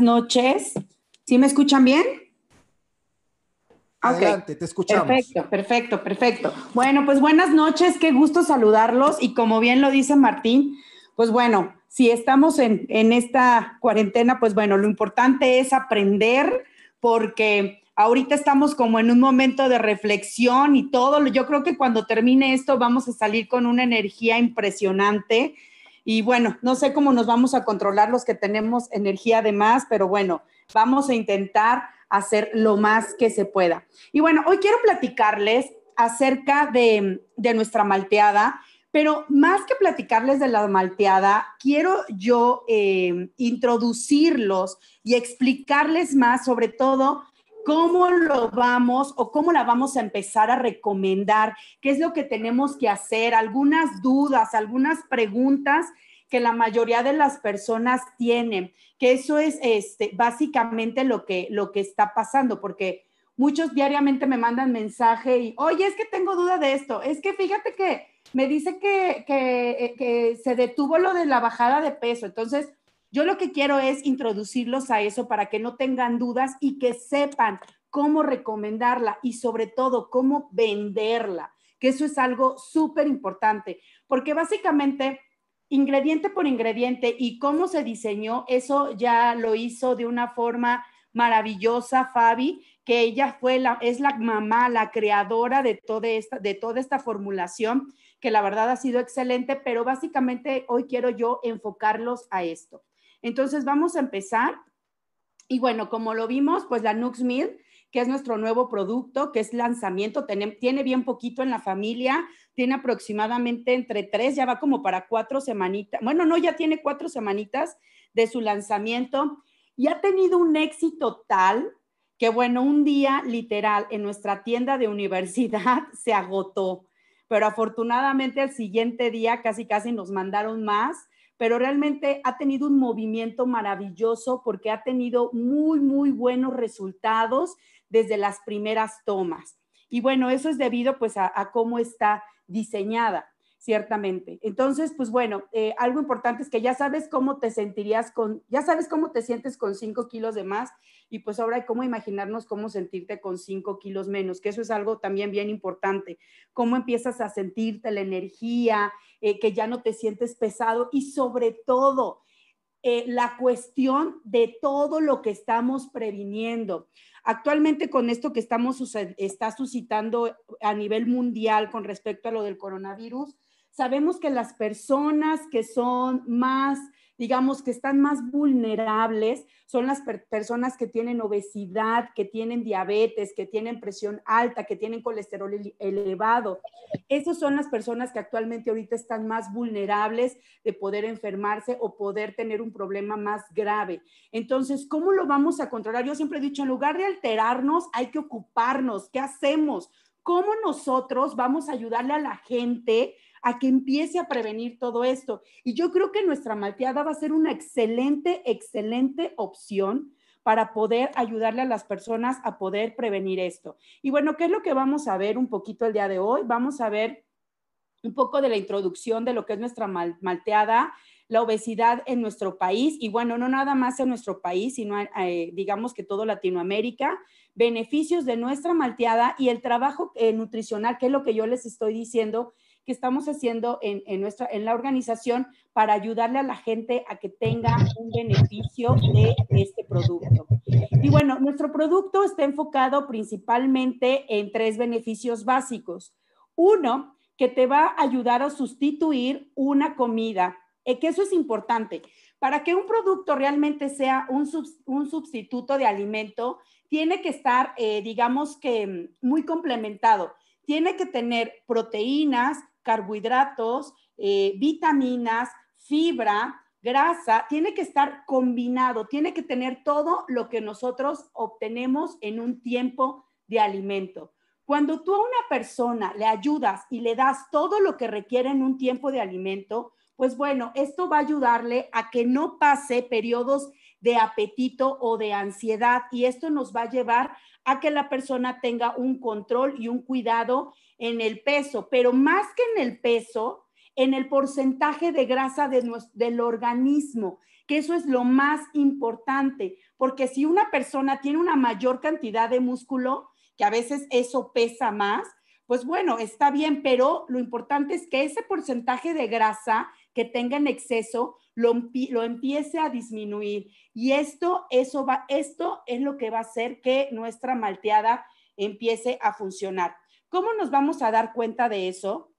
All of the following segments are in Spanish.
noches. ¿Sí me escuchan bien? Adelante, te escuchamos. Perfecto, perfecto, perfecto. Bueno, pues buenas noches, qué gusto saludarlos y como bien lo dice Martín, pues bueno, si estamos en, en esta cuarentena, pues bueno, lo importante es aprender porque ahorita estamos como en un momento de reflexión y todo. Yo creo que cuando termine esto vamos a salir con una energía impresionante. Y bueno, no sé cómo nos vamos a controlar los que tenemos energía de más, pero bueno, vamos a intentar hacer lo más que se pueda. Y bueno, hoy quiero platicarles acerca de, nuestra malteada, pero más que platicarles de la malteada, quiero yo eh, introducirlos y explicarles más sobre todo cómo lo vamos o cómo la vamos a empezar a recomendar, qué es lo que tenemos que hacer, algunas dudas, algunas preguntas que la mayoría de las personas tienen, que eso es este, básicamente lo que, está pasando, porque muchos diariamente me mandan mensaje y, oye, es que tengo duda de esto, es que fíjate que me dice que, que, eh, que se detuvo lo de la bajada de peso, entonces yo lo que quiero es introducirlos a eso para que no tengan dudas y que sepan cómo recomendarla y sobre todo cómo venderla, que eso es algo súper importante, porque básicamente ingrediente por ingrediente y cómo se diseñó, eso ya lo hizo de una forma maravillosa Fabi, que ella fue la, es la mamá, la creadora de toda esta, de toda esta formulación, que la verdad ha sido excelente, pero básicamente hoy quiero yo enfocarlos a esto. Entonces vamos a empezar. Y bueno, como lo vimos, pues la Nux Mill que es nuestro nuevo producto, que es lanzamiento. Tiene, bien poquito en la familia, tiene aproximadamente entre tres, ya va como para cuatro semanitas. Bueno, no, ya tiene cuatro semanitas de su lanzamiento y ha tenido un éxito tal que, bueno, un día literal en nuestra tienda de universidad se agotó, pero afortunadamente al siguiente día casi casi nos mandaron más pero realmente ha tenido un movimiento maravilloso porque ha tenido muy, muy buenos resultados desde las primeras tomas. Y bueno, eso es debido pues a, cómo está diseñada, ciertamente. Entonces, pues bueno, eh, algo importante es que ya sabes cómo te sentirías con, ya sabes cómo te sientes con 5 kilos de más y pues ahora cómo imaginarnos cómo sentirte con 5 kilos menos, que eso es algo también bien importante. Cómo empiezas a sentirte la energía, eh, que ya no te sientes pesado y sobre todo, eh, la cuestión de todo lo que estamos previniendo. Actualmente con esto que estamos está suscitando a nivel mundial con respecto a lo del coronavirus, sabemos que las personas que son más digamos, que están más vulnerables son las personas que tienen obesidad, que tienen diabetes, que tienen presión alta, que tienen colesterol elevado. Esas son las personas que actualmente ahorita están más vulnerables de poder enfermarse o poder tener un problema más grave. Entonces, ¿cómo lo vamos a controlar? Yo siempre he dicho, en lugar de alterarnos, hay que ocuparnos. ¿Qué hacemos? ¿Cómo nosotros vamos a ayudarle a la gente a que empiece a prevenir todo esto. Y yo creo que nuestra malteada va a ser una excelente, excelente opción para poder ayudarle a las personas a poder prevenir esto. Y bueno, ¿qué es lo que vamos a ver un poquito el día de hoy? Vamos a ver un poco de la introducción de lo que es nuestra malteada, la obesidad en nuestro país y bueno, no nada más en nuestro país, sino eh, digamos que todo Latinoamérica, beneficios de nuestra malteada y el trabajo eh, nutricional, que es lo que yo les estoy diciendo, que estamos haciendo en, nuestra, en la organización para ayudarle a la gente a que tenga un beneficio de este producto. Y bueno, nuestro producto está enfocado principalmente en tres beneficios básicos. Uno, que te va a ayudar a sustituir una comida, eh, que eso es importante. Para que un producto realmente sea un, un sustituto de alimento, tiene que estar, eh, digamos que, muy complementado. Tiene que tener proteínas, carbohidratos, eh, vitaminas, fibra, grasa, tiene que estar combinado, tiene que tener todo lo que nosotros obtenemos en un tiempo de alimento. Cuando tú a una persona le ayudas y le das todo lo que requiere en un tiempo de alimento, pues bueno, esto va a ayudarle a que no pase periodos de apetito o de ansiedad y esto nos va a llevar a que la persona tenga un control y un cuidado en el peso, pero más que en el peso, en el porcentaje de grasa de del organismo, que eso es lo más importante, porque si una persona tiene una mayor cantidad de músculo, que a veces eso pesa más, pues bueno, está bien, pero lo importante es que ese porcentaje de grasa que tenga en exceso lo, lo empiece a disminuir. Y esto, eso va, esto es lo que va a hacer que nuestra malteada empiece a funcionar. ¿Cómo nos vamos a dar cuenta de eso?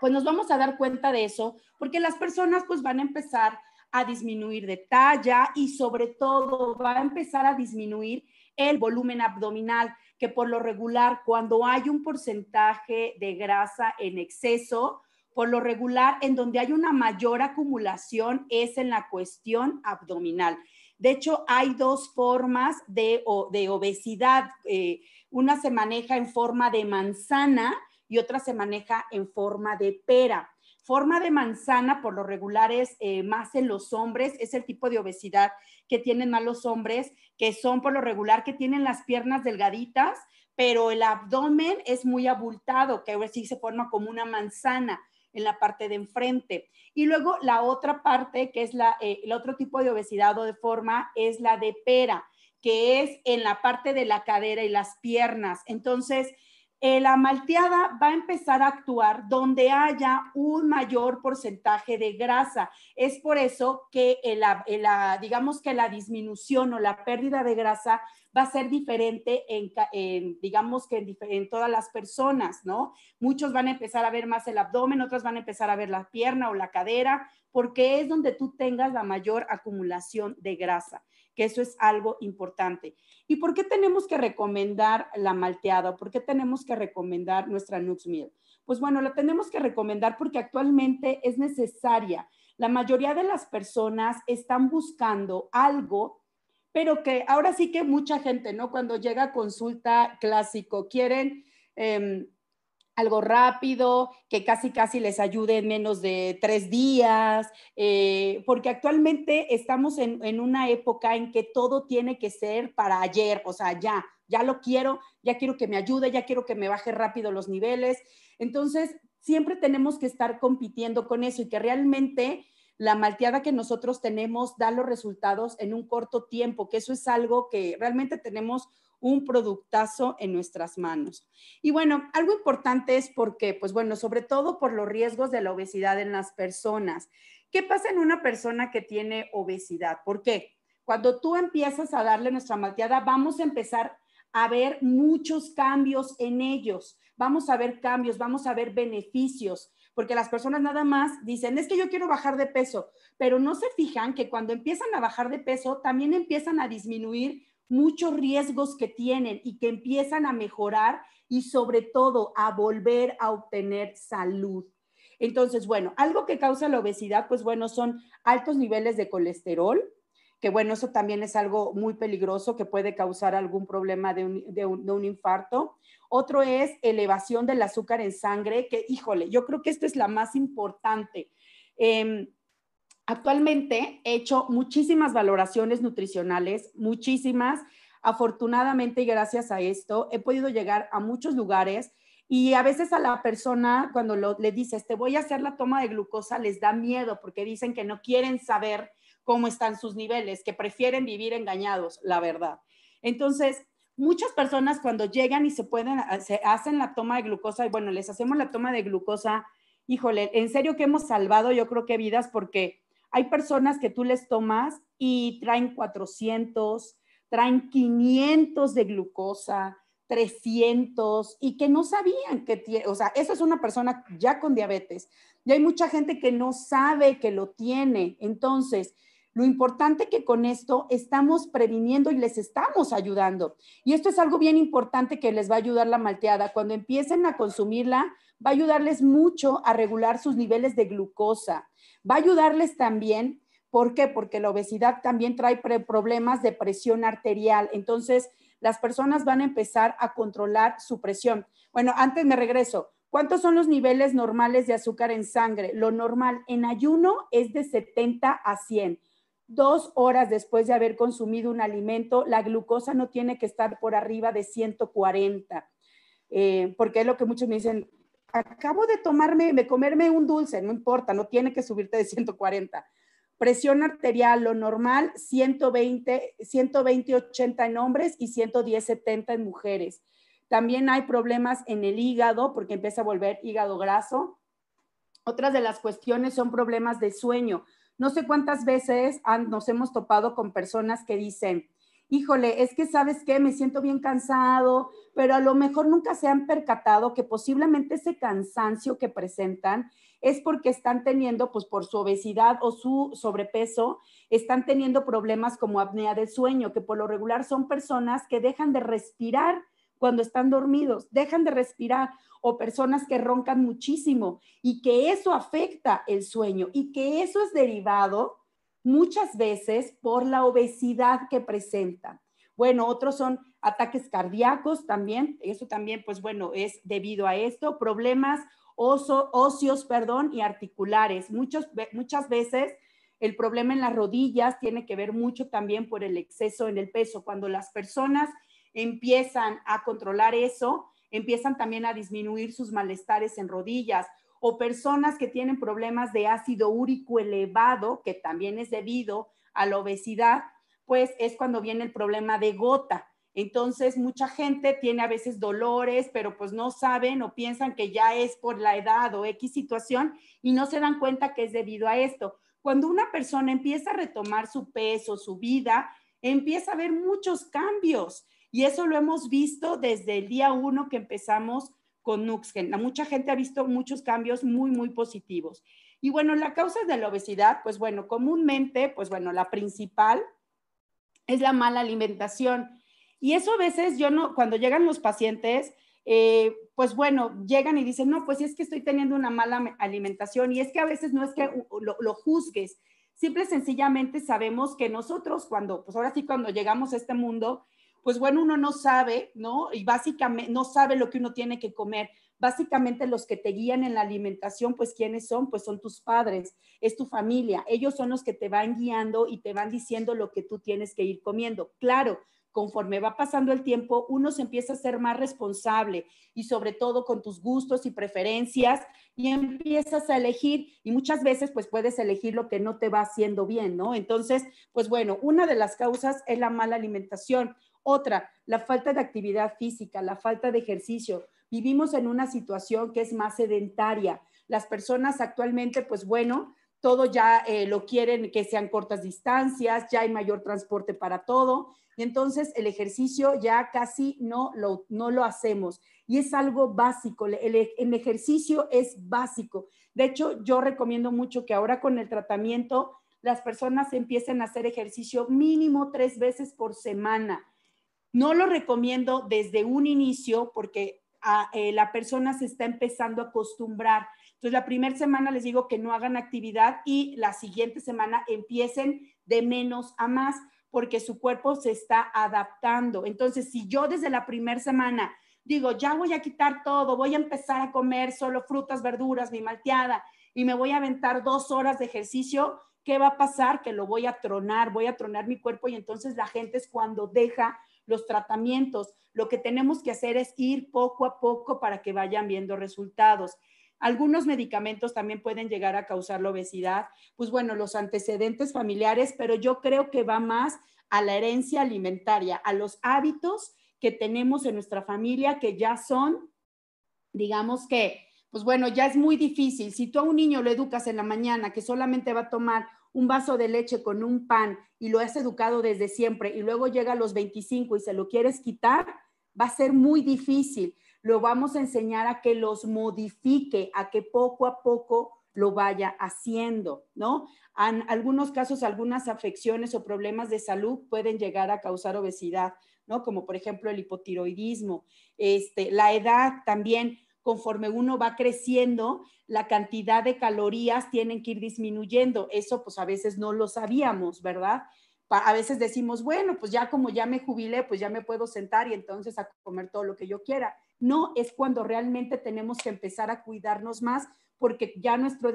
Pues nos vamos a dar cuenta de eso porque las personas pues van a empezar a disminuir de talla y sobre todo va a empezar a disminuir el volumen abdominal que por lo regular cuando hay un porcentaje de grasa en exceso, por lo regular en donde hay una mayor acumulación es en la cuestión abdominal. De hecho, hay dos formas de, obesidad. Eh, una se maneja en forma de manzana y otra se maneja en forma de pera. Forma de manzana, por lo regular, es eh, más en los hombres, es el tipo de obesidad que tienen más los hombres que son por lo regular que tienen las piernas delgaditas, pero el abdomen es muy abultado, que ahora sí se forma como una manzana en la parte de enfrente. Y luego la otra parte, que es la, eh, el otro tipo de obesidad o de forma, es la de pera, que es en la parte de la cadera y las piernas. Entonces, eh, la malteada va a empezar a actuar donde haya un mayor porcentaje de grasa. Es por eso que la, digamos que la disminución o la pérdida de grasa va a ser diferente en, digamos que en, en, todas las personas, ¿no? Muchos van a empezar a ver más el abdomen, otros van a empezar a ver la pierna o la cadera, porque es donde tú tengas la mayor acumulación de grasa que eso es algo importante. ¿Y por qué tenemos que recomendar la malteada? ¿Por qué tenemos que recomendar nuestra Nux Meal? Pues bueno, la tenemos que recomendar porque actualmente es necesaria. La mayoría de las personas están buscando algo, pero que ahora sí que mucha gente, ¿no? Cuando llega a consulta clásico, quieren... Em, algo rápido, que casi casi les ayude en menos de tres días, eh, porque actualmente estamos en, en, una época en que todo tiene que ser para ayer, o sea, ya, ya lo quiero, ya quiero que me ayude, ya quiero que me baje rápido los niveles. Entonces, siempre tenemos que estar compitiendo con eso y que realmente la malteada que nosotros tenemos da los resultados en un corto tiempo, que eso es algo que realmente tenemos un productazo en nuestras manos. Y bueno, algo importante es porque, pues bueno, sobre todo por los riesgos de la obesidad en las personas. ¿Qué pasa en una persona que tiene obesidad? ¿Por qué? Cuando tú empiezas a darle nuestra malteada, vamos a empezar a ver muchos cambios en ellos. Vamos a ver cambios, vamos a ver beneficios, porque las personas nada más dicen, es que yo quiero bajar de peso, pero no se fijan que cuando empiezan a bajar de peso, también empiezan a disminuir muchos riesgos que tienen y que empiezan a mejorar y sobre todo a volver a obtener salud. Entonces, bueno, algo que causa la obesidad, pues bueno, son altos niveles de colesterol, que bueno, eso también es algo muy peligroso que puede causar algún problema de un, infarto. Otro es elevación del azúcar en sangre, que híjole, yo creo que esto es la más importante. Em, Actualmente he hecho muchísimas valoraciones nutricionales, muchísimas. Afortunadamente gracias a esto he podido llegar a muchos lugares y a veces a la persona cuando le dices, te voy a hacer la toma de glucosa, les da miedo porque dicen que no quieren saber cómo están sus niveles, que prefieren vivir engañados, la verdad. Entonces, muchas personas cuando llegan y se pueden, se hacen la toma de glucosa y bueno, les hacemos la toma de glucosa, híjole, en serio que hemos salvado yo creo que vidas porque hay personas que tú les tomas y traen 400, traen 500 de glucosa, 300 y que no sabían que tiene, o sea, eso es una persona ya con diabetes. Y hay mucha gente que no sabe que lo tiene. Entonces, lo importante que con esto estamos previniendo y les estamos ayudando. Y esto es algo bien importante que les va a ayudar la malteada. Cuando empiecen a consumirla, va a ayudarles mucho a regular sus niveles de glucosa. Va a ayudarles también, ¿por qué? Porque la obesidad también trae problemas de presión arterial. Entonces, las personas van a empezar a controlar su presión. Bueno, antes me regreso. ¿Cuántos son los niveles normales de azúcar en sangre? Lo normal en ayuno es de 70 a 100. Dos horas después de haber consumido un alimento, la glucosa no tiene que estar por arriba de 140. Eh, porque es lo que muchos me dicen, acabo de tomarme, de comerme un dulce, no importa, no tiene que subirte de 140. Presión arterial, lo normal, 120, 120, 80 en hombres y 110, 70 en mujeres. También hay problemas en el hígado porque empieza a volver hígado graso. Otras de las cuestiones son problemas de sueño. No sé cuántas veces nos hemos topado con personas que dicen, híjole, es que sabes qué, me siento bien cansado, pero a lo mejor nunca se han percatado que posiblemente ese cansancio que presentan es porque están teniendo, pues por su obesidad o su sobrepeso, están teniendo problemas como apnea del sueño, que por lo regular son personas que dejan de respirar cuando están dormidos, dejan de respirar o personas que roncan muchísimo y que eso afecta el sueño y que eso es derivado muchas veces por la obesidad que presentan. Bueno, otros son ataques cardíacos también, eso también, pues bueno, es debido a esto, problemas óseos, perdón, y articulares. Muchos, muchas veces el problema en las rodillas tiene que ver mucho también por el exceso en el peso. Cuando las personas empiezan a controlar eso, empiezan también a disminuir sus malestares en rodillas o personas que tienen problemas de ácido úrico elevado, que también es debido a la obesidad, pues es cuando viene el problema de gota. Entonces, mucha gente tiene a veces dolores, pero pues no saben o piensan que ya es por la edad o X situación y no se dan cuenta que es debido a esto. Cuando una persona empieza a retomar su peso, su vida, empieza a ver muchos cambios. Y eso lo hemos visto desde el día uno que empezamos con Nuxgen. Mucha gente ha visto muchos cambios muy, muy positivos. Y bueno, la causa de la obesidad, pues bueno, comúnmente, pues bueno, la principal es la mala alimentación. Y eso a veces yo no, cuando llegan los pacientes, eh, pues bueno, llegan y dicen, no, pues es que estoy teniendo una mala alimentación y es que a veces no es que lo, lo juzgues, simple sencillamente sabemos que nosotros cuando, pues ahora sí cuando llegamos a este mundo, pues bueno, uno no sabe, ¿no? Y básicamente no sabe lo que uno tiene que comer. Básicamente los que te guían en la alimentación, pues ¿quiénes son? Pues son tus padres, es tu familia. Ellos son los que te van guiando y te van diciendo lo que tú tienes que ir comiendo. Claro, conforme va pasando el tiempo, uno se empieza a ser más responsable y sobre todo con tus gustos y preferencias y empiezas a elegir y muchas veces pues puedes elegir lo que no te va haciendo bien, ¿no? Entonces, pues bueno, una de las causas es la mala alimentación. Otra, la falta de actividad física, la falta de ejercicio. Vivimos en una situación que es más sedentaria. Las personas actualmente, pues bueno, todo ya eh, lo quieren que sean cortas distancias, ya hay mayor transporte para todo. Y entonces el ejercicio ya casi no lo, no lo hacemos. Y es algo básico, el, el ejercicio es básico. De hecho, yo recomiendo mucho que ahora con el tratamiento las personas empiecen a hacer ejercicio mínimo tres veces por semana. No lo recomiendo desde un inicio porque ah, eh, la persona se está empezando a acostumbrar. Entonces, la primera semana les digo que no hagan actividad y la siguiente semana empiecen de menos a más porque su cuerpo se está adaptando. Entonces, si yo desde la primera semana digo, ya voy a quitar todo, voy a empezar a comer solo frutas, verduras, mi malteada y me voy a aventar dos horas de ejercicio, ¿qué va a pasar? Que lo voy a tronar, voy a tronar mi cuerpo y entonces la gente es cuando deja los tratamientos. Lo que tenemos que hacer es ir poco a poco para que vayan viendo resultados. Algunos medicamentos también pueden llegar a causar la obesidad, pues bueno, los antecedentes familiares, pero yo creo que va más a la herencia alimentaria, a los hábitos que tenemos en nuestra familia que ya son, digamos que, pues bueno, ya es muy difícil. Si tú a un niño lo educas en la mañana que solamente va a tomar un vaso de leche con un pan y lo has educado desde siempre y luego llega a los 25 y se lo quieres quitar, va a ser muy difícil. Lo vamos a enseñar a que los modifique, a que poco a poco lo vaya haciendo, ¿no? En algunos casos, algunas afecciones o problemas de salud pueden llegar a causar obesidad, ¿no? Como por ejemplo el hipotiroidismo, este, la edad también conforme uno va creciendo, la cantidad de calorías tienen que ir disminuyendo. Eso pues a veces no lo sabíamos, ¿verdad? A veces decimos, bueno, pues ya como ya me jubilé, pues ya me puedo sentar y entonces a comer todo lo que yo quiera. No, es cuando realmente tenemos que empezar a cuidarnos más porque ya nuestro,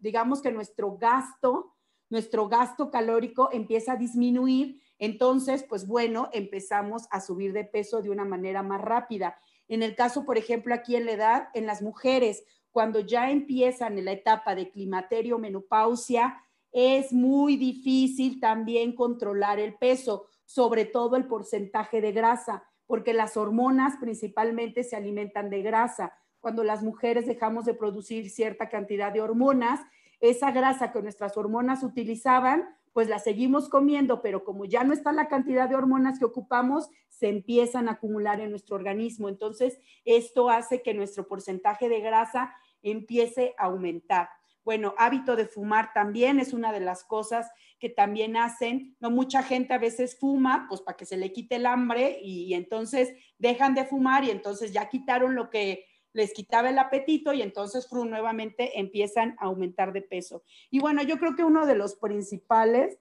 digamos que nuestro gasto, nuestro gasto calórico empieza a disminuir. Entonces, pues bueno, empezamos a subir de peso de una manera más rápida. En el caso, por ejemplo, aquí en la edad, en las mujeres, cuando ya empiezan en la etapa de climaterio, menopausia, es muy difícil también controlar el peso, sobre todo el porcentaje de grasa, porque las hormonas principalmente se alimentan de grasa. Cuando las mujeres dejamos de producir cierta cantidad de hormonas, esa grasa que nuestras hormonas utilizaban, pues la seguimos comiendo, pero como ya no está la cantidad de hormonas que ocupamos, se empiezan a acumular en nuestro organismo. Entonces, esto hace que nuestro porcentaje de grasa empiece a aumentar. Bueno, hábito de fumar también es una de las cosas que también hacen. No mucha gente a veces fuma, pues para que se le quite el hambre y, entonces dejan de fumar y entonces ya quitaron lo que les quitaba el apetito y entonces nuevamente empiezan a aumentar de peso. Y bueno, yo creo que uno de los principales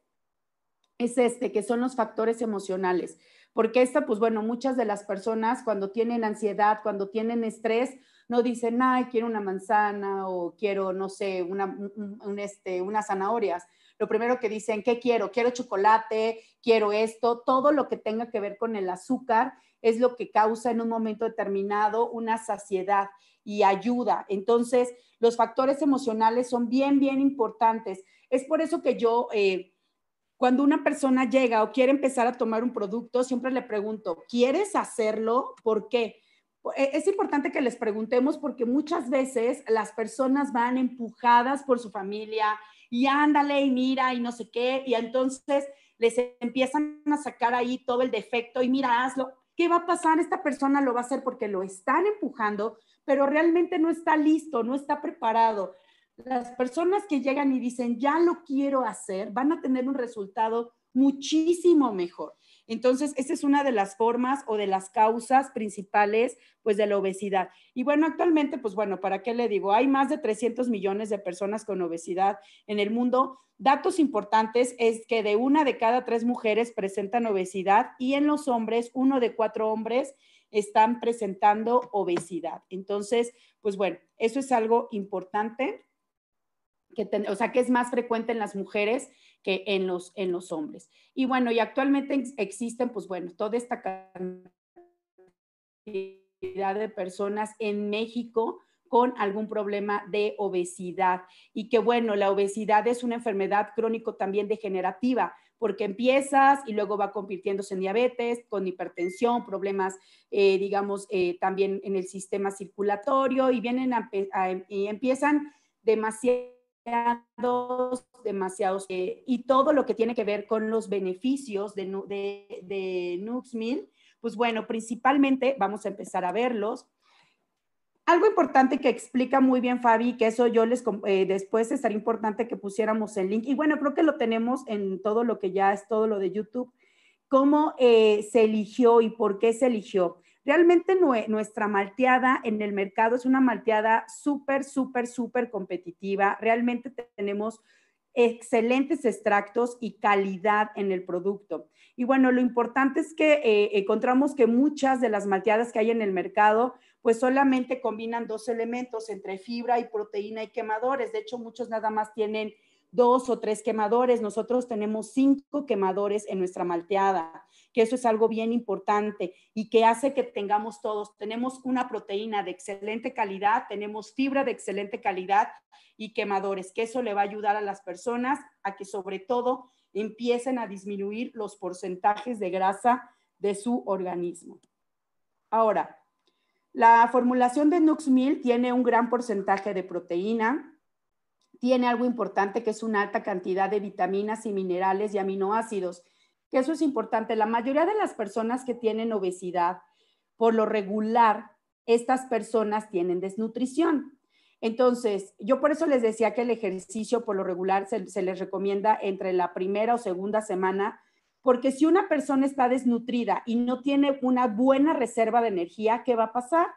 es este, que son los factores emocionales, porque esta, pues bueno, muchas de las personas cuando tienen ansiedad, cuando tienen estrés, no dicen, ay, quiero una manzana o quiero, no sé, una, este, unas zanahorias. Lo primero que dicen, ¿qué quiero? Quiero chocolate, quiero esto, todo lo que tenga que ver con el azúcar es lo que causa en un momento determinado una saciedad y ayuda. Entonces, los factores emocionales son bien, bien importantes. Es por eso que yo, eh, cuando una persona llega o quiere empezar a tomar un producto, siempre le pregunto, ¿quieres hacerlo? ¿Por qué? E, es importante que les preguntemos porque muchas veces las personas van empujadas por su familia y ándale y mira y no sé qué, y entonces les empiezan a sacar ahí todo el defecto y mira, hazlo. ¿Qué va a pasar? Esta persona lo va a hacer porque lo están empujando, pero realmente no está listo, no está preparado. Las personas que llegan y dicen, ya lo quiero hacer, van a tener un resultado muchísimo mejor. Entonces, esa es una de las formas o de las causas principales, pues, de la obesidad. Y bueno, actualmente, pues bueno, ¿para qué le digo? Hay más de 300 millones de personas con obesidad en el mundo. Datos importantes es que de una de cada tres mujeres presentan obesidad y en los hombres, uno de cuatro hombres están presentando obesidad. Entonces, pues bueno, eso es algo importante, que o sea, que es más frecuente en las mujeres que en los, en los hombres. Y bueno, y actualmente existen, pues bueno, toda esta cantidad de personas en México con algún problema de obesidad. Y que bueno, la obesidad es una enfermedad crónico también degenerativa, porque empiezas y luego va convirtiéndose en diabetes, con hipertensión, problemas, eh, digamos, eh, también en el sistema circulatorio y vienen y empiezan demasiado demasiados, demasiados, eh, y todo lo que tiene que ver con los beneficios de, de, de Nuxmil, pues bueno, principalmente vamos a empezar a verlos. Algo importante que explica muy bien Fabi, que eso yo les, eh, después estaría importante que pusiéramos el link, y bueno, creo que lo tenemos en todo lo que ya es todo lo de YouTube, cómo eh, se eligió y por qué se eligió. Realmente nuestra malteada en el mercado es una malteada súper, súper, súper competitiva. Realmente tenemos excelentes extractos y calidad en el producto. Y bueno, lo importante es que eh, encontramos que muchas de las malteadas que hay en el mercado, pues solamente combinan dos elementos entre fibra y proteína y quemadores. De hecho, muchos nada más tienen dos o tres quemadores. Nosotros tenemos cinco quemadores en nuestra malteada que eso es algo bien importante y que hace que tengamos todos, tenemos una proteína de excelente calidad, tenemos fibra de excelente calidad y quemadores, que eso le va a ayudar a las personas a que sobre todo empiecen a disminuir los porcentajes de grasa de su organismo. Ahora, la formulación de Nuxmil tiene un gran porcentaje de proteína, tiene algo importante que es una alta cantidad de vitaminas y minerales y aminoácidos que eso es importante. La mayoría de las personas que tienen obesidad, por lo regular, estas personas tienen desnutrición. Entonces, yo por eso les decía que el ejercicio por lo regular se, se, les recomienda entre la primera o segunda semana, porque si una persona está desnutrida y no tiene una buena reserva de energía, ¿qué va a pasar?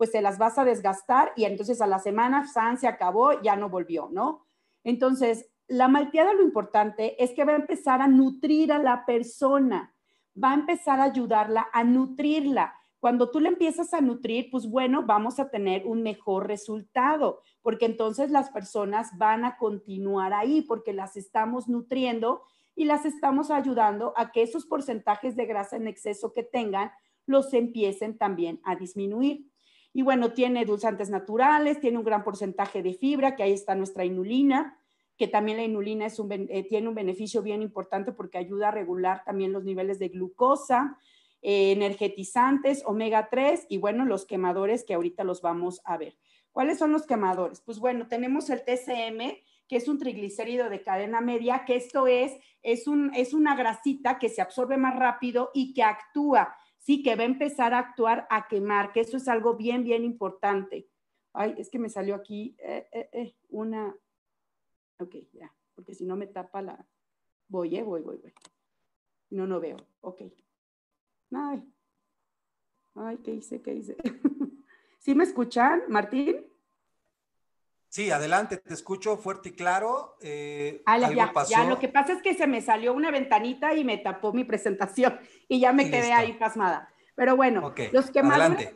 Pues se las vas a desgastar y entonces a la semana, San se acabó, ya no volvió, ¿no? Entonces, la malteada lo importante es que va a empezar a nutrir a la persona, va a empezar a ayudarla a nutrirla. Cuando tú le empiezas a nutrir, pues bueno, vamos a tener un mejor resultado, porque entonces las personas van a continuar ahí, porque las estamos nutriendo y las estamos ayudando a que esos porcentajes de grasa en exceso que tengan los empiecen también a disminuir. Y bueno, tiene dulzantes naturales, tiene un gran porcentaje de fibra, que ahí está nuestra inulina, que también la inulina eh, tiene un beneficio bien importante porque ayuda a regular también los niveles de glucosa, eh, energetizantes, omega 3 y bueno, los quemadores que ahorita los vamos a ver. ¿Cuáles son los quemadores? Pues bueno, tenemos el TCM, que es un triglicérido de cadena media, que esto es, es, un, es una grasita que se absorbe más rápido y que actúa, sí, que va a empezar a actuar a quemar, que eso es algo bien, bien importante. Ay, es que me salió aquí eh, una, Ok, ya, porque si no me tapa la... Voy, eh, voy, voy, voy. No, no veo. Ok. Ay, ay, ¿qué hice? ¿Qué hice? ¿Sí me escuchan, Martín? Sí, adelante, te escucho fuerte y claro. Eh, ah, ya, ya, lo que pasa es que se me salió una ventanita y me tapó mi presentación y ya me quedé ahí pasmada. Pero bueno, los quemadores,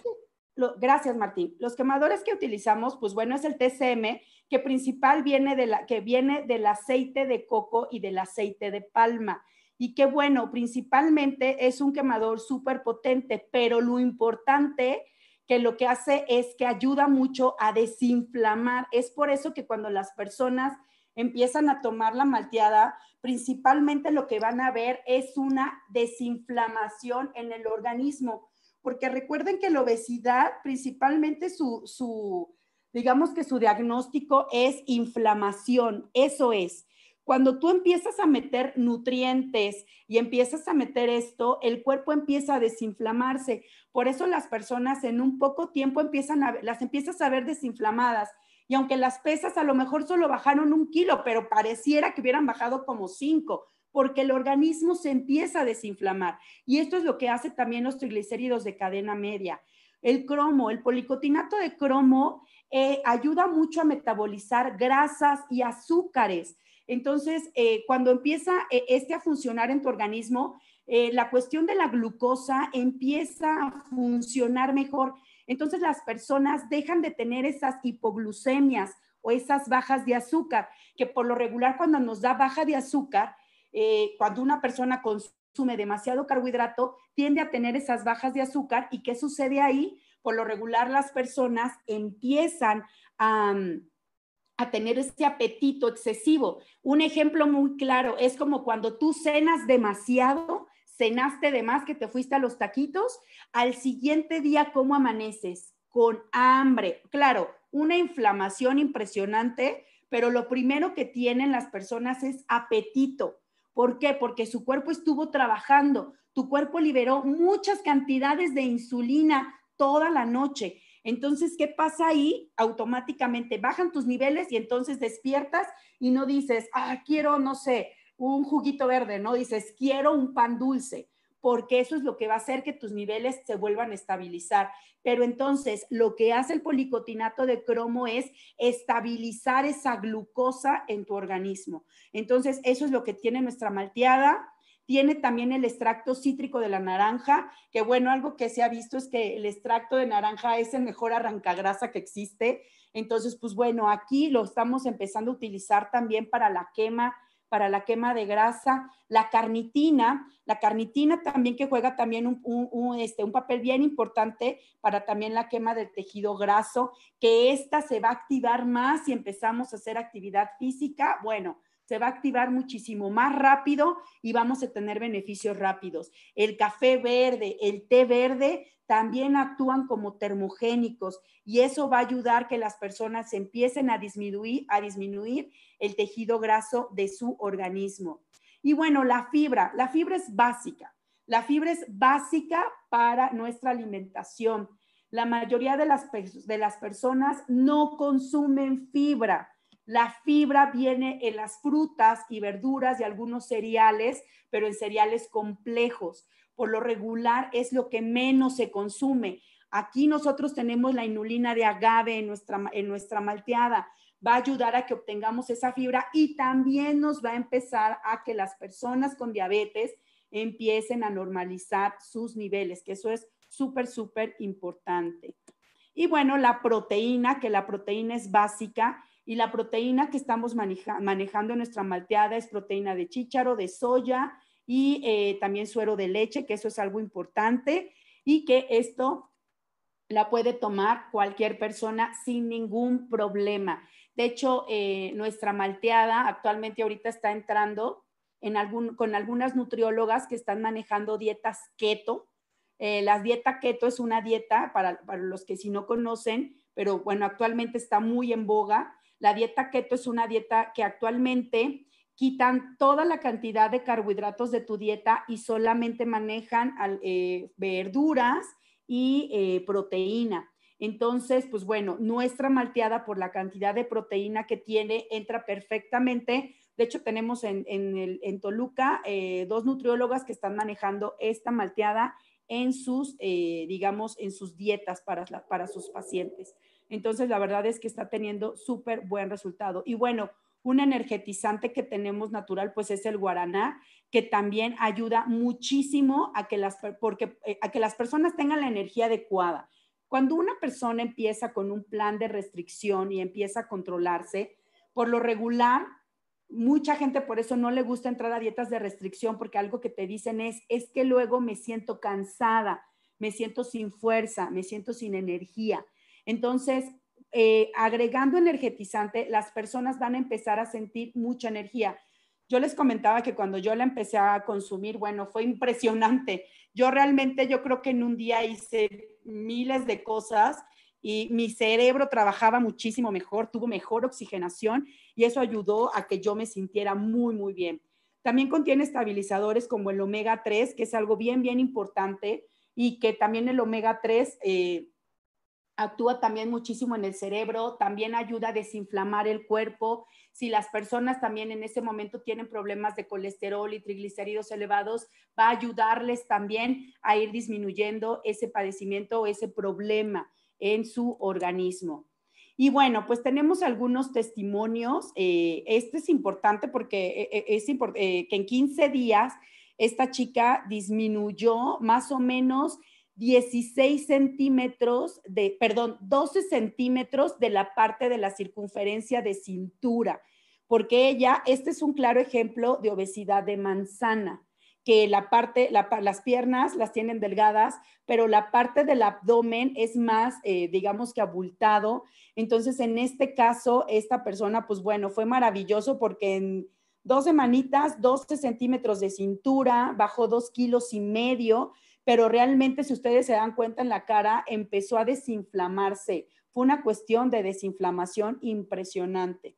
gracias Martín, los quemadores que utilizamos, pues bueno, es el TCM, que principal viene, de la, que viene del aceite de coco y del aceite de palma. Y qué bueno, principalmente es un quemador súper potente, pero lo importante que lo que hace es que ayuda mucho a desinflamar. Es por eso que cuando las personas empiezan a tomar la malteada, principalmente lo que van a ver es una desinflamación en el organismo, porque recuerden que la obesidad, principalmente su, su digamos que su diagnóstico es inflamación, eso es. Cuando tú empiezas a meter nutrientes y empiezas a meter esto, el cuerpo empieza a desinflamarse. Por eso las personas en un poco tiempo empiezan las empiezas a ver desinflamadas. Y aunque las pesas a lo mejor solo bajaron un kilo, pero pareciera que hubieran bajado como cinco, porque el organismo se empieza a desinflamar. Y esto es lo que hace también los triglicéridos de cadena media. El cromo, el policotinato de cromo eh, ayuda mucho a metabolizar grasas y azúcares. Entonces, eh, cuando empieza eh, este a funcionar en tu organismo, la cuestión de la glucosa empieza a funcionar mejor. Entonces, las personas dejan de tener esas hipoglucemias o esas bajas de azúcar, que por lo regular cuando nos da baja de azúcar, cuando una persona consume demasiado carbohidrato, tiende a tener esas bajas de azúcar. ¿Y qué sucede ahí? por lo regular las personas empiezan a, tener ese apetito excesivo. Un ejemplo muy claro es como cuando tú cenas demasiado, cenaste de más que te fuiste a los taquitos, al siguiente día, ¿cómo amaneces? Con hambre. Claro, una inflamación impresionante, pero lo primero que tienen las personas es apetito. ¿Por qué? Porque su cuerpo estuvo trabajando, tu cuerpo liberó muchas cantidades de insulina toda la noche. Entonces, ¿qué pasa ahí? Automáticamente bajan tus niveles y entonces despiertas y no dices, ah, quiero, no sé, un juguito verde, no dices, quiero un pan dulce, porque eso es lo que va a hacer que tus niveles se vuelvan a estabilizar. Pero entonces, lo que hace el policotinato de cromo es estabilizar esa glucosa en tu organismo. Entonces, eso es lo que tiene nuestra malteada tiene también el extracto cítrico de la naranja, que bueno, algo que se ha visto es que el extracto de naranja es el mejor arrancagrasa que existe. Entonces, pues bueno, aquí lo estamos empezando a utilizar también para la quema, para la quema de grasa. La carnitina, la carnitina también que juega también un, este, un papel bien importante para también la quema del tejido graso, que esta se va a activar más si empezamos a hacer actividad física. Bueno, se va a activar muchísimo más rápido y vamos a tener beneficios rápidos. El café verde, el té verde también actúan como termogénicos y eso va a ayudar que las personas empiecen a disminuir, a disminuir el tejido graso de su organismo. Y bueno, la fibra, la fibra es básica. La fibra es básica para nuestra alimentación. La mayoría de las, de las personas no consumen fibra la fibra viene en las frutas y verduras y algunos cereales, pero en cereales complejos. Por lo regular es lo que menos se consume. Aquí nosotros tenemos la inulina de agave en nuestra, en nuestra malteada. Va a ayudar a que obtengamos esa fibra y también nos va a empezar a que las personas con diabetes empiecen a normalizar sus niveles, que eso es súper, súper importante. Y bueno, la proteína, que la proteína es básica y la proteína que estamos manejando en nuestra malteada es proteína de chícharo, de soya y eh, también suero de leche, que eso es algo importante y que esto la puede tomar cualquier persona sin ningún problema. De hecho, eh, nuestra malteada actualmente ahorita está entrando en algún, con algunas nutriólogas que están manejando dietas keto. Eh, la dieta keto es una dieta, para, para los que si no conocen, pero bueno, actualmente está muy en boga. La dieta keto es una dieta que actualmente quitan toda la cantidad de carbohidratos de tu dieta y solamente manejan eh, verduras y eh, proteína. Entonces, pues bueno, nuestra malteada por la cantidad de proteína que tiene entra perfectamente. De hecho, tenemos en, en, Toluca eh, dos nutriólogas que están manejando esta malteada en sus, digamos, en sus dietas para, para sus pacientes. Entonces, la verdad es que está teniendo súper buen resultado. Y bueno, un energetizante que tenemos natural, pues es el guaraná, que también ayuda muchísimo a que las, porque, eh, a que las personas tengan la energía adecuada. Cuando una persona empieza con un plan de restricción y empieza a controlarse, por lo regular, mucha gente por eso no le gusta entrar a dietas de restricción, porque algo que te dicen es, es que luego me siento cansada, me siento sin fuerza, me siento sin energía. Entonces, eh, agregando energetizante, las personas van a empezar a sentir mucha energía. Yo les comentaba que cuando yo la empecé a consumir, bueno, fue impresionante. Yo realmente, yo creo que en un día hice miles de cosas y mi cerebro trabajaba muchísimo mejor, tuvo mejor oxigenación y eso ayudó a que yo me sintiera muy, muy bien. También contiene estabilizadores como el omega 3, que es algo bien, bien importante y que también el omega 3 actúa también muchísimo en el cerebro, también ayuda a desinflamar el cuerpo. Si las personas también en ese momento tienen problemas de colesterol y triglicéridos elevados, va a ayudarles también a ir disminuyendo ese padecimiento o ese problema en su organismo. Y bueno, pues tenemos algunos testimonios. Eh, este es importante porque eh, eh, es que en 15 días esta chica disminuyó más o menos 16 centímetros de, perdón, 12 centímetros de la parte de la circunferencia de cintura, porque ella, este es un claro ejemplo de obesidad de manzana, que la parte, las piernas las tienen delgadas, pero la parte del abdomen es más, eh, digamos que abultado. Entonces, en este caso, esta persona, pues bueno, fue maravilloso porque en dos semanitas, 12 centímetros de cintura, bajó dos kilos y medio pero realmente si ustedes se dan cuenta en la cara, empezó a desinflamarse. Fue una cuestión de desinflamación impresionante.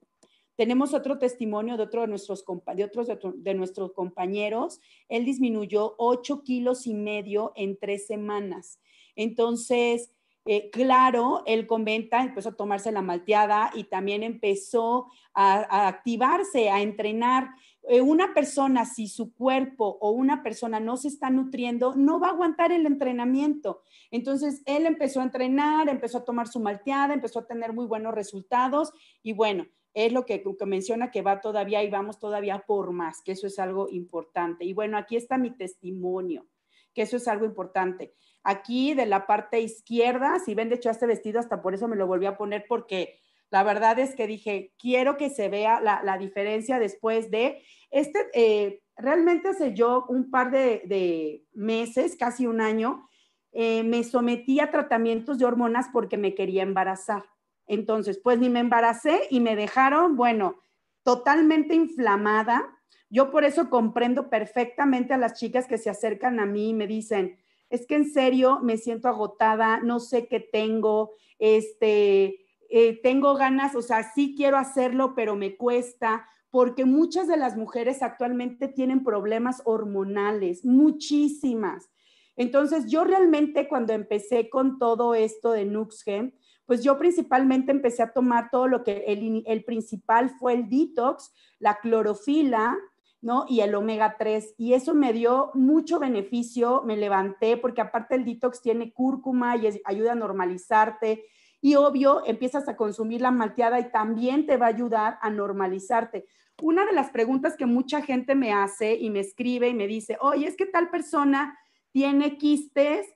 Tenemos otro testimonio de otro de nuestros, de, de, nuestros compañeros. Él disminuyó 8 kilos y medio en tres semanas. Entonces, eh, claro, él comenta, empezó a tomarse la malteada y también empezó a activarse, a entrenar. Eh, una persona, si su cuerpo o una persona no se está nutriendo, no va a aguantar el entrenamiento. Entonces, él empezó a entrenar, empezó a tomar su malteada, empezó a tener muy buenos resultados y bueno, es lo que, menciona que va todavía y vamos todavía por más, que eso es algo importante. Y bueno, aquí está mi testimonio, que eso es algo importante. Aquí de la parte izquierda, si ven, de hecho, este vestido, hasta por eso me lo volví a poner porque la verdad es que dije, quiero que se vea la, diferencia después de este, eh, realmente hace yo un par de, meses, casi un año, eh, me sometí a tratamientos de hormonas porque me quería embarazar. Entonces, pues ni me embaracé y me dejaron, bueno, totalmente inflamada. Yo por eso comprendo perfectamente a las chicas que se acercan a mí y me dicen, es que en serio me siento agotada, no sé qué tengo, este, eh, tengo ganas, o sea, sí quiero hacerlo, pero me cuesta, porque muchas de las mujeres actualmente tienen problemas hormonales, muchísimas. Entonces, yo realmente cuando empecé con todo esto de Nuxgen, pues yo principalmente empecé a tomar todo lo que el, el principal fue el detox, la clorofila, ¿no? Y el omega 3. Y eso me dio mucho beneficio, me levanté, porque aparte el detox tiene cúrcuma y ayuda a normalizarte, y obvio, empiezas a consumir la malteada y también te va a ayudar a normalizarte. Una de las preguntas que mucha gente me hace y me escribe y me dice, oye, es que tal persona tiene quistes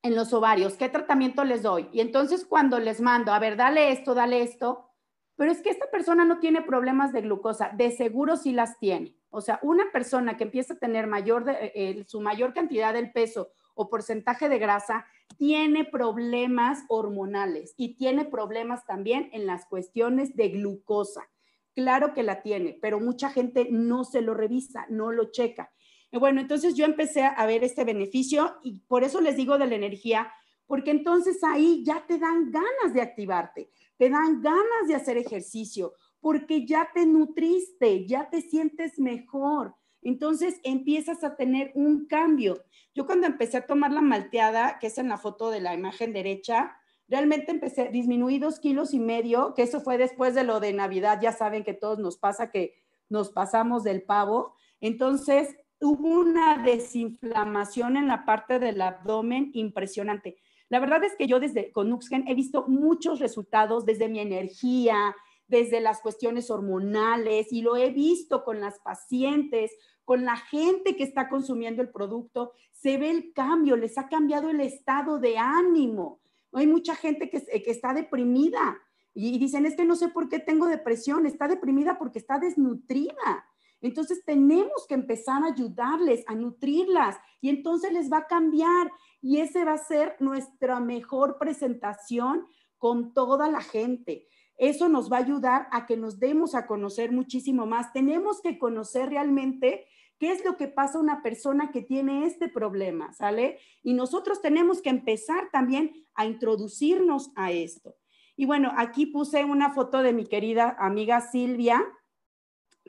en los ovarios, ¿qué tratamiento les doy? Y entonces cuando les mando, a ver, dale esto, dale esto, pero es que esta persona no tiene problemas de glucosa, de seguro sí las tiene. O sea, una persona que empieza a tener mayor de, eh, su mayor cantidad del peso o porcentaje de grasa, tiene problemas hormonales y tiene problemas también en las cuestiones de glucosa. Claro que la tiene, pero mucha gente no se lo revisa, no lo checa. Bueno, entonces yo empecé a ver este beneficio y por eso les digo de la energía, porque entonces ahí ya te dan ganas de activarte, te dan ganas de hacer ejercicio, porque ya te nutriste, ya te sientes mejor. Entonces empiezas a tener un cambio. Yo cuando empecé a tomar la malteada, que es en la foto de la imagen derecha, realmente empecé, disminuir dos kilos y medio, que eso fue después de lo de Navidad, ya saben que todos nos pasa que nos pasamos del pavo. Entonces hubo una desinflamación en la parte del abdomen impresionante. La verdad es que yo desde con Nuxgen he visto muchos resultados desde mi energía, desde las cuestiones hormonales y lo he visto con las pacientes, con la gente que está consumiendo el producto, se ve el cambio, les ha cambiado el estado de ánimo. Hay mucha gente que, que está deprimida y dicen, es que no sé por qué tengo depresión, está deprimida porque está desnutrida. Entonces tenemos que empezar a ayudarles, a nutrirlas y entonces les va a cambiar y ese va a ser nuestra mejor presentación con toda la gente. Eso nos va a ayudar a que nos demos a conocer muchísimo más. Tenemos que conocer realmente qué es lo que pasa a una persona que tiene este problema, ¿sale? Y nosotros tenemos que empezar también a introducirnos a esto. Y bueno, aquí puse una foto de mi querida amiga Silvia,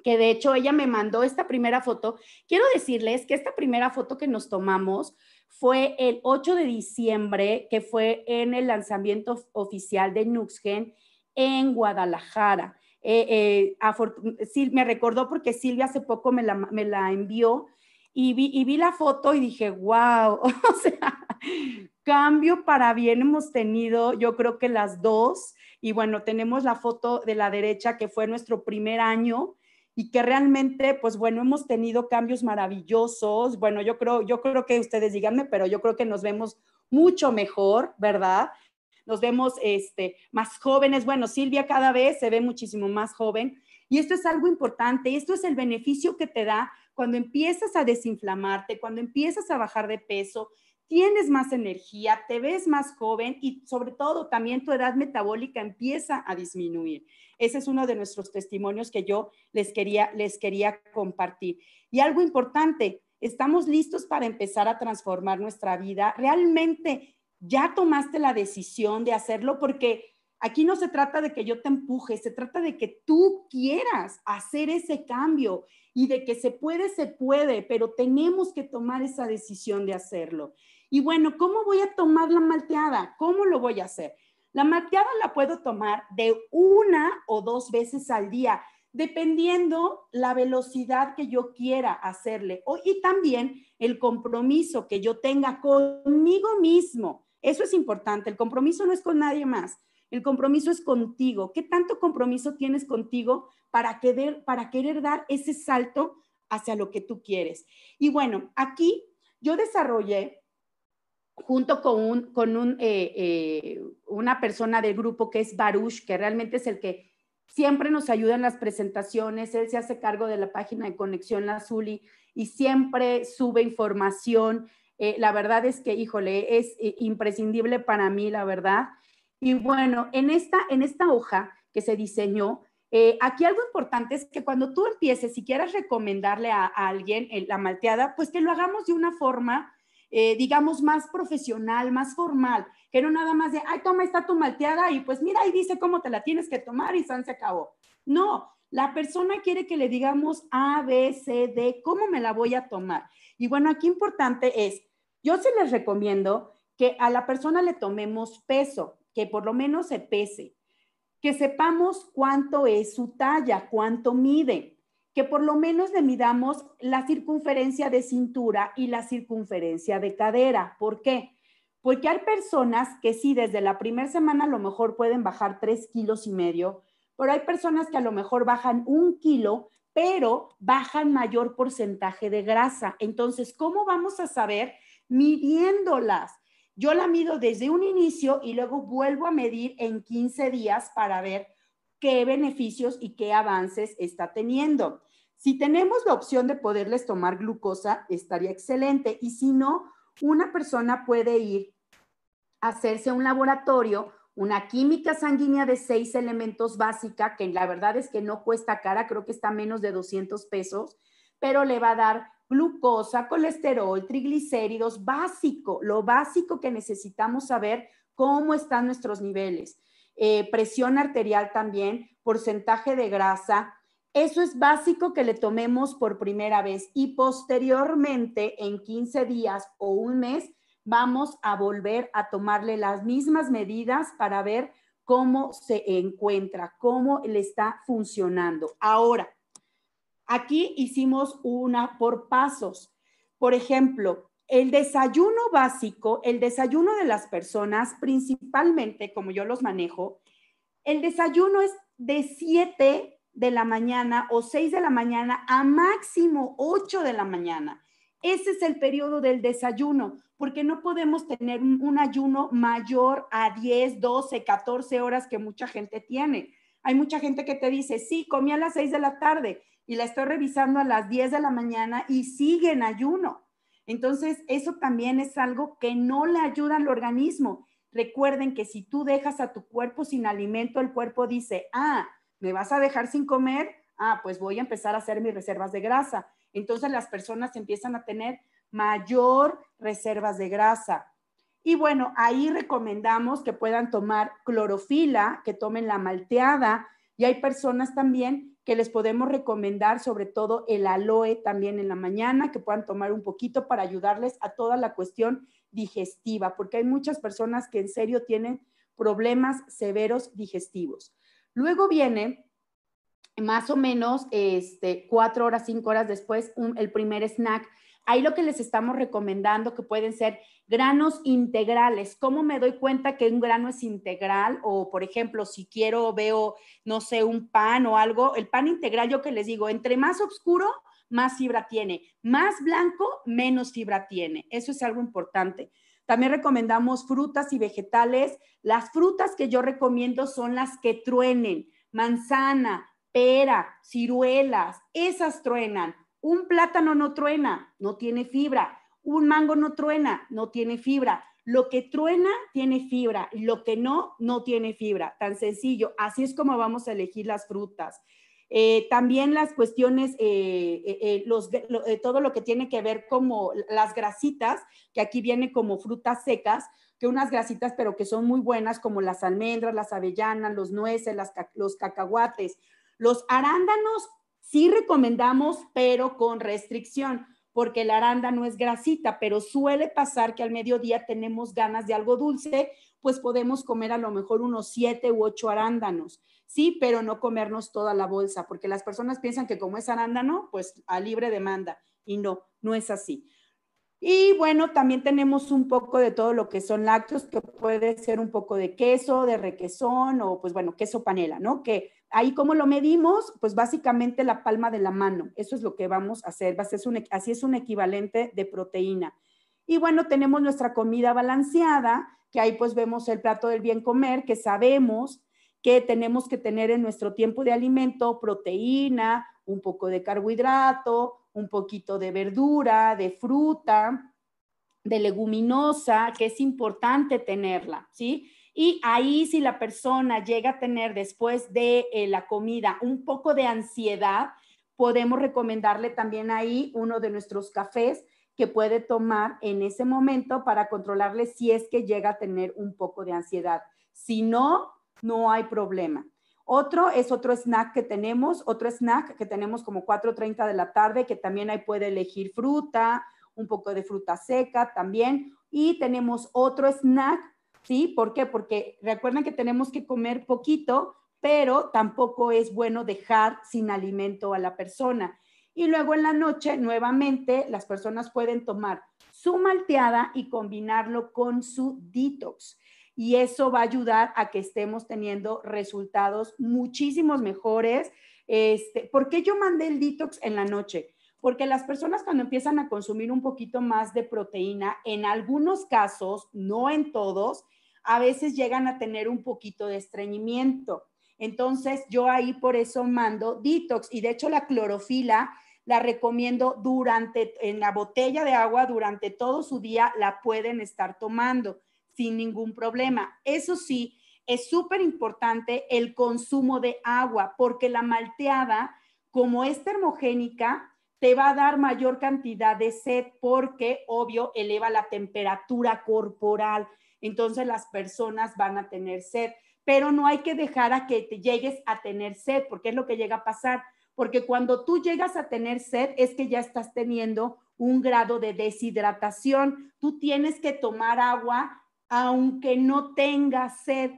que de hecho ella me mandó esta primera foto. Quiero decirles que esta primera foto que nos tomamos fue el 8 de diciembre, que fue en el lanzamiento oficial de Nuxgen en Guadalajara. Eh, eh, me recordó porque Silvia hace poco me la, envió y vi, y vi, la foto y dije, wow, o sea, cambio para bien hemos tenido, yo creo que las dos, y bueno, tenemos la foto de la derecha que fue nuestro primer año y que realmente, pues bueno, hemos tenido cambios maravillosos. Bueno, yo creo, yo creo que ustedes díganme, pero yo creo que nos vemos mucho mejor, ¿verdad? Nos vemos este, más jóvenes. Bueno, Silvia cada vez se ve muchísimo más joven. Y esto es algo importante, esto es el beneficio que te da cuando empiezas a desinflamarte, cuando empiezas a bajar de peso, tienes más energía, te ves más joven y sobre todo también tu edad metabólica empieza a disminuir. Ese es uno de nuestros testimonios que yo les quería, les quería compartir. Y algo importante, estamos listos para empezar a transformar nuestra vida. Realmente ya tomaste la decisión de hacerlo porque aquí no se trata de que yo te empuje, se trata de que tú quieras hacer ese cambio y de que se puede, se puede, pero tenemos que tomar esa decisión de hacerlo. Y bueno, ¿cómo voy a tomar la malteada? ¿Cómo lo voy a hacer? La malteada la puedo tomar de una o dos veces al día, dependiendo la velocidad que yo quiera hacerle y también el compromiso que yo tenga conmigo mismo eso es importante. El compromiso no es con nadie más. El compromiso es contigo. ¿Qué tanto compromiso tienes contigo para querer, dar ese salto hacia lo que tú quieres? Y bueno, aquí yo desarrollé junto con, un, con un, eh, eh, una persona del grupo que es Baruch, que realmente es el que siempre nos ayuda en las presentaciones, él se hace cargo de la página de Conexión Lazuli y siempre sube información eh, la verdad es que, híjole, es eh, imprescindible para mí, la verdad. Y bueno, en esta, en esta hoja que se diseñó, eh, aquí algo importante es que cuando tú empieces, si quieres recomendarle a, alguien la malteada, pues que lo hagamos de una forma, digamos, más profesional, más formal, que no nada más de, ay, toma, está tu malteada y pues mira, ahí dice cómo te la tienes que tomar y San se acabó. No, la persona quiere que le digamos A, B, C, D, ¿cómo me la voy a tomar? Y bueno, aquí importante es, yo se les recomiendo que a la persona le tomemos peso, que por lo menos se pese, que sepamos cuánto es su talla, cuánto mide, que por lo menos le midamos la circunferencia de cintura y la circunferencia de cadera. ¿Por qué? Porque hay personas que sí, desde la primera semana a lo mejor pueden bajar tres kilos y medio, pero hay personas que a lo mejor bajan un kilo, pero bajan mayor porcentaje de grasa. Entonces, ¿cómo vamos a saber? Midiéndolas. Yo la mido desde un inicio y luego vuelvo a medir en 15 días para ver qué beneficios y qué avances está teniendo. Si tenemos la opción de poderles tomar glucosa, estaría excelente. Y si no, una persona puede ir a hacerse un laboratorio, una química sanguínea de seis elementos básica, que la verdad es que no cuesta cara, creo que está menos de 200 pesos, pero le va a dar glucosa, colesterol, triglicéridos, básico, lo básico que necesitamos saber cómo están nuestros niveles. Eh, presión arterial también, porcentaje de grasa. Eso es básico que le tomemos por primera vez y posteriormente, en 15 días o un mes, vamos a volver a tomarle las mismas medidas para ver cómo se encuentra, cómo le está funcionando. Ahora, Aquí hicimos una por pasos. Por ejemplo, el desayuno básico, el desayuno de las personas, principalmente como yo los manejo, el desayuno es de 7 de la mañana o 6 de la mañana a máximo 8 de la mañana. Ese es el periodo del desayuno, porque no podemos tener un ayuno mayor a 10, 12, 14 horas que mucha gente tiene. Hay mucha gente que te dice, sí, comí a las 6 de la tarde y la estoy revisando a las 10 de la mañana y sigue en ayuno. Entonces, eso también es algo que no le ayuda al organismo. Recuerden que si tú dejas a tu cuerpo sin alimento, el cuerpo dice, ah, ¿me vas a dejar sin comer? Ah, pues voy a empezar a hacer mis reservas de grasa. Entonces las personas empiezan a tener mayor reservas de grasa. Y bueno, ahí recomendamos que puedan tomar clorofila, que tomen la malteada. Y hay personas también que les podemos recomendar, sobre todo el aloe también en la mañana, que puedan tomar un poquito para ayudarles a toda la cuestión digestiva, porque hay muchas personas que en serio tienen problemas severos digestivos. Luego viene más o menos este, cuatro horas, cinco horas después, el primer snack. Ahí lo que les estamos recomendando que pueden ser granos integrales. ¿Cómo me doy cuenta que un grano es integral? O, por ejemplo, si quiero, veo, no sé, un pan o algo, el pan integral, yo que les digo, entre más oscuro, más fibra tiene, más blanco, menos fibra tiene. Eso es algo importante. También recomendamos frutas y vegetales. Las frutas que yo recomiendo son las que truenen, manzana, pera, ciruelas, esas truenan. Un plátano no truena, no tiene fibra. Un mango no truena, no tiene fibra. Lo que truena tiene fibra, lo que no, no tiene fibra. Tan sencillo. Así es como vamos a elegir las frutas. Eh, también las cuestiones, eh, eh, todo lo que tiene que ver como las grasitas, que aquí viene como frutas secas, que unas grasitas, pero que son muy buenas, como las almendras, las avellanas, los nueces, los cacahuates. Los arándanos sí recomendamos, pero con restricción porque el arándano es grasita, pero suele pasar que al mediodía tenemos ganas de algo dulce, pues podemos comer a lo mejor unos siete u ocho arándanos, sí, pero no comernos toda la bolsa, porque las personas piensan que como es arándano, pues a libre demanda, y no, no es así. Y bueno, también tenemos un poco de todo lo que son lácteos, que puede ser un poco de queso, de requesón o pues bueno, queso panela, ¿no? Que Ahí cómo lo medimos, pues básicamente la palma de la mano. Eso es lo que vamos a hacer. Así es un equivalente de proteína. Y bueno, tenemos nuestra comida balanceada, que ahí pues vemos el plato del bien comer, que sabemos que tenemos que tener en nuestro tiempo de alimento proteína, un poco de carbohidrato, un poquito de verdura, de fruta, de leguminosa, que es importante tenerla, ¿sí? Y ahí si la persona llega a tener después de eh, la comida un poco de ansiedad, podemos recomendarle también ahí uno de nuestros cafés que puede tomar en ese momento para controlarle si es que llega a tener un poco de ansiedad. Si no, no hay problema. Otro es otro snack que tenemos, otro snack que tenemos como 4.30 de la tarde, que también ahí puede elegir fruta, un poco de fruta seca también. Y tenemos otro snack ¿sí? ¿Por qué? Porque recuerden que tenemos que comer poquito, pero tampoco es bueno dejar sin alimento a la persona. Y luego en la noche, nuevamente, las personas pueden tomar su malteada y combinarlo con su detox. Y eso va a ayudar a que estemos teniendo resultados muchísimos mejores. Este, ¿Por qué yo mandé el detox en la noche? Porque las personas cuando empiezan a consumir un poquito más de proteína, en algunos casos, no en todos, a veces llegan a tener un poquito de estreñimiento. Entonces, yo ahí por eso mando detox y de hecho la clorofila la recomiendo durante, en la botella de agua, durante todo su día, la pueden estar tomando sin ningún problema. Eso sí, es súper importante el consumo de agua, porque la malteada, como es termogénica, te va a dar mayor cantidad de sed porque, obvio, eleva la temperatura corporal. Entonces las personas van a tener sed, pero no hay que dejar a que te llegues a tener sed, porque es lo que llega a pasar porque cuando tú llegas a tener sed es que ya estás teniendo un grado de deshidratación. Tú tienes que tomar agua aunque no tengas sed.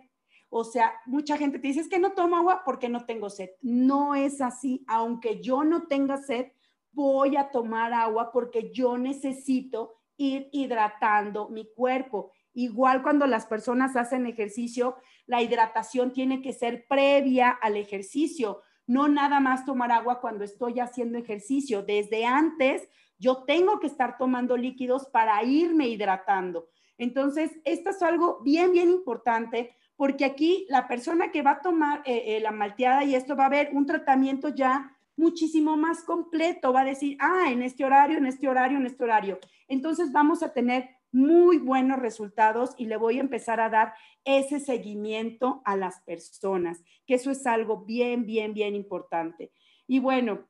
O sea, mucha gente te dice, es que no tomo agua porque no tengo sed. No es así. Aunque yo no tenga sed, voy a tomar agua porque yo necesito ir hidratando mi cuerpo. Igual cuando las personas hacen ejercicio, la hidratación tiene que ser previa al ejercicio no nada más tomar agua cuando estoy haciendo ejercicio. Desde antes yo tengo que estar tomando líquidos para irme hidratando. Entonces, esto es algo bien, bien importante porque aquí la persona que va a tomar eh, eh, la malteada y esto va a haber un tratamiento ya muchísimo más completo, va a decir, ah, en este horario, en este horario, en este horario. Entonces vamos a tener muy buenos resultados y le voy a empezar a dar ese seguimiento a las personas, que eso es algo bien, bien, bien importante. Y bueno,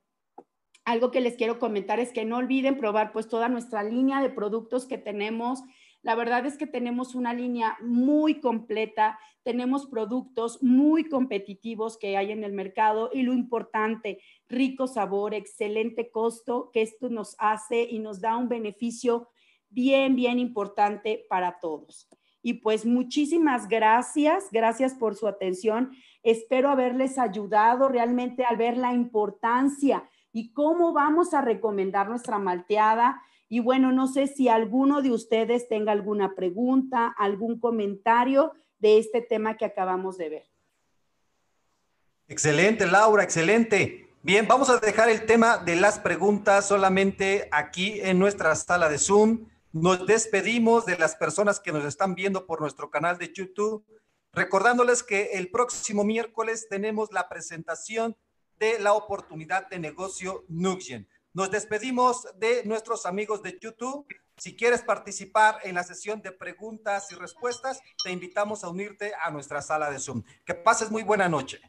algo que les quiero comentar es que no olviden probar pues toda nuestra línea de productos que tenemos. La verdad es que tenemos una línea muy completa, tenemos productos muy competitivos que hay en el mercado y lo importante, rico sabor, excelente costo, que esto nos hace y nos da un beneficio bien, bien importante para todos. Y pues muchísimas gracias, gracias por su atención. Espero haberles ayudado realmente al ver la importancia y cómo vamos a recomendar nuestra malteada. Y bueno, no sé si alguno de ustedes tenga alguna pregunta, algún comentario de este tema que acabamos de ver. Excelente, Laura, excelente. Bien, vamos a dejar el tema de las preguntas solamente aquí en nuestra sala de Zoom. Nos despedimos de las personas que nos están viendo por nuestro canal de YouTube, recordándoles que el próximo miércoles tenemos la presentación de la oportunidad de negocio Nuxien. Nos despedimos de nuestros amigos de YouTube. Si quieres participar en la sesión de preguntas y respuestas, te invitamos a unirte a nuestra sala de Zoom. Que pases muy buena noche.